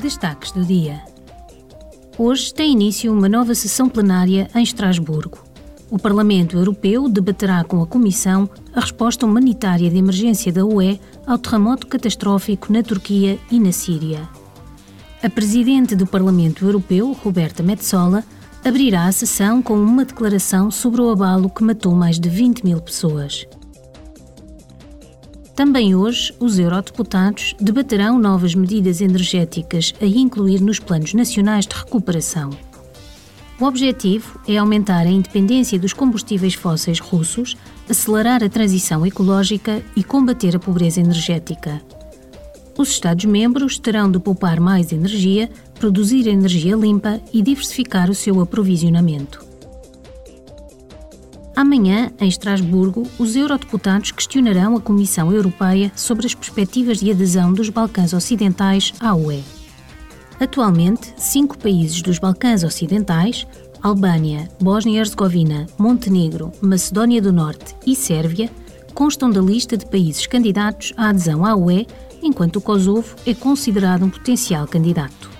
Destaques do dia. Hoje tem início uma nova sessão plenária em Estrasburgo. O Parlamento Europeu debaterá com a Comissão a resposta humanitária de emergência da UE ao terremoto catastrófico na Turquia e na Síria. A Presidente do Parlamento Europeu, Roberta Metsola, abrirá a sessão com uma declaração sobre o abalo que matou mais de 20 mil pessoas. Também hoje, os eurodeputados debaterão novas medidas energéticas a incluir nos planos nacionais de recuperação. O objetivo é aumentar a independência dos combustíveis fósseis russos, acelerar a transição ecológica e combater a pobreza energética. Os Estados-membros terão de poupar mais energia, produzir energia limpa e diversificar o seu aprovisionamento. Amanhã, em Estrasburgo, os eurodeputados questionarão a Comissão Europeia sobre as perspectivas de adesão dos Balcãs Ocidentais à UE. Atualmente, cinco países dos Balcãs Ocidentais Albânia, Bósnia e Herzegovina, Montenegro, Macedónia do Norte e Sérvia constam da lista de países candidatos à adesão à UE, enquanto o Kosovo é considerado um potencial candidato.